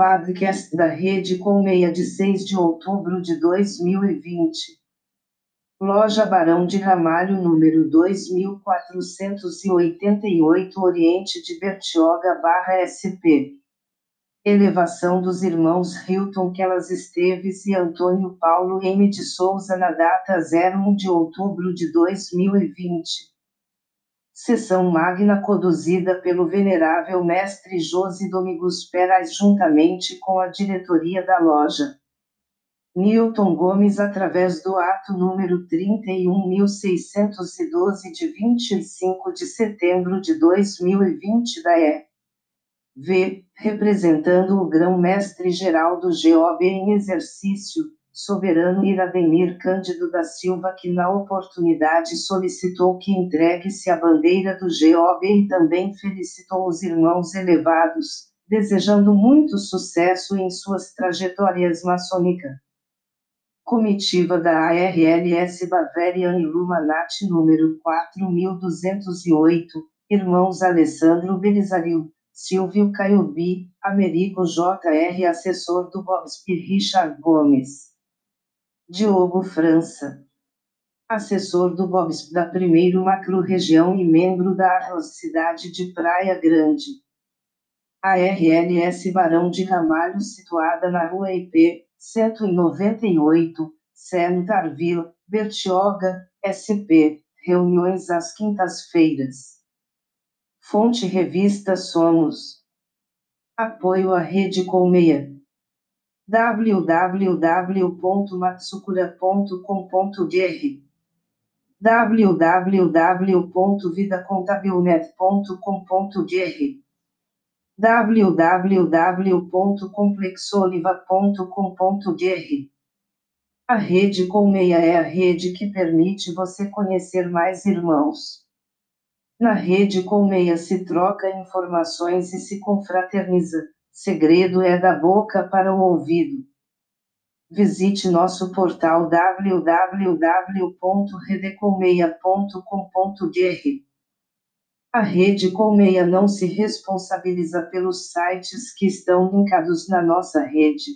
Podcast da Rede Colmeia de 6 de outubro de 2020. Loja Barão de Ramalho, número 2488, Oriente de Bertioga barra SP. Elevação dos irmãos Hilton Quelas Esteves e Antônio Paulo M. de Souza na data 01 de outubro de 2020. Sessão magna conduzida pelo venerável mestre José Domingos Peraz juntamente com a diretoria da loja. Newton Gomes através do ato número 31.612 de 25 de setembro de 2020 da E. V, representando o grão-mestre geral do GOB em exercício, soberano Irademir Cândido da Silva que na oportunidade solicitou que entregue-se a bandeira do GOB e também felicitou os irmãos elevados, desejando muito sucesso em suas trajetórias maçônicas. Comitiva da ARLS Bavarian Illuminati número 4208, irmãos Alessandro Belisario, Silvio Caiobi, Americo JR assessor do BOSP Richard Gomes. Diogo França. Assessor do BOBSP da primeiro macro-região e membro da cidade de Praia Grande. A RLS Barão de Ramalho, situada na rua IP 198, Centarville, Bertioga, SP, reuniões às quintas-feiras. Fonte Revista Somos. Apoio à Rede Colmeia www.matsukura.com.br www.vidacontabilnet.com.br www.complexoliva.com.br A rede Colmeia é a rede que permite você conhecer mais irmãos. Na rede Colmeia se troca informações e se confraterniza Segredo é da boca para o ouvido. Visite nosso portal www.redecolmeia.com.br. A Rede Colmeia não se responsabiliza pelos sites que estão linkados na nossa rede.